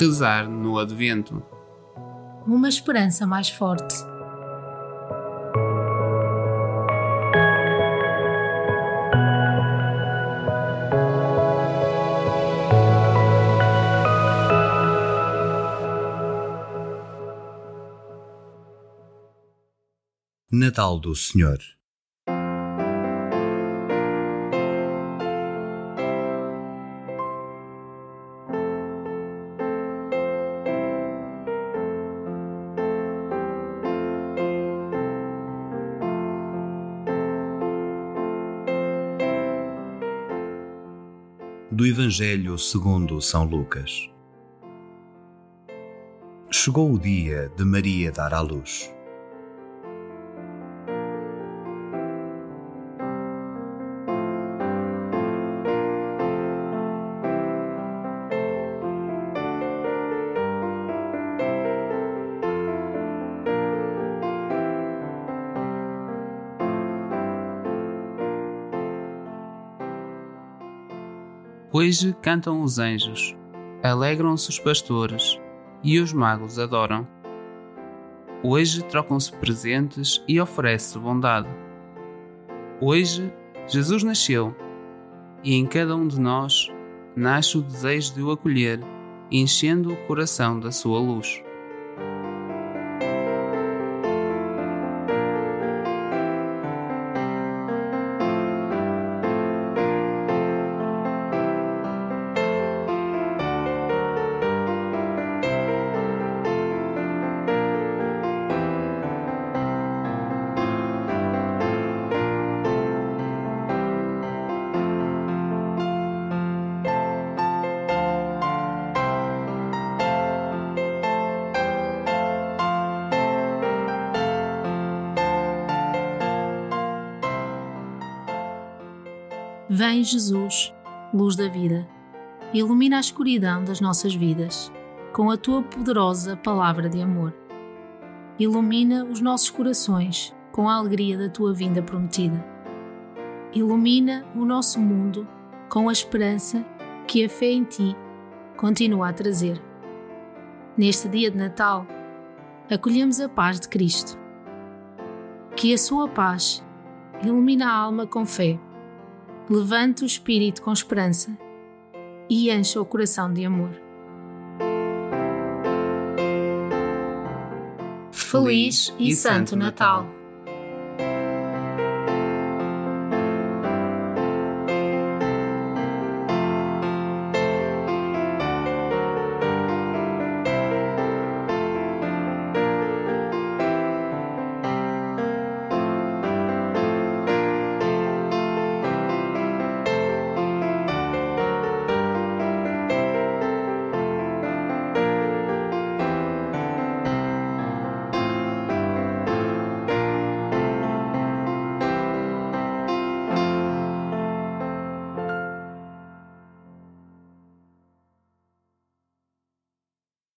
rezar no Advento. Uma esperança mais forte. Natal do Senhor do Evangelho segundo São Lucas. Chegou o dia de Maria dar à luz. Hoje cantam os anjos, alegram-se os pastores e os magos adoram. Hoje trocam-se presentes e oferece bondade. Hoje Jesus nasceu e em cada um de nós nasce o desejo de o acolher, enchendo o coração da sua luz. Vem Jesus, luz da vida, ilumina a escuridão das nossas vidas com a tua poderosa palavra de amor. Ilumina os nossos corações com a alegria da tua vinda prometida. Ilumina o nosso mundo com a esperança que a fé em ti continua a trazer. Neste dia de Natal, acolhemos a paz de Cristo. Que a sua paz ilumine a alma com fé levante o espírito com esperança e encha o coração de amor. Feliz e Santo Natal!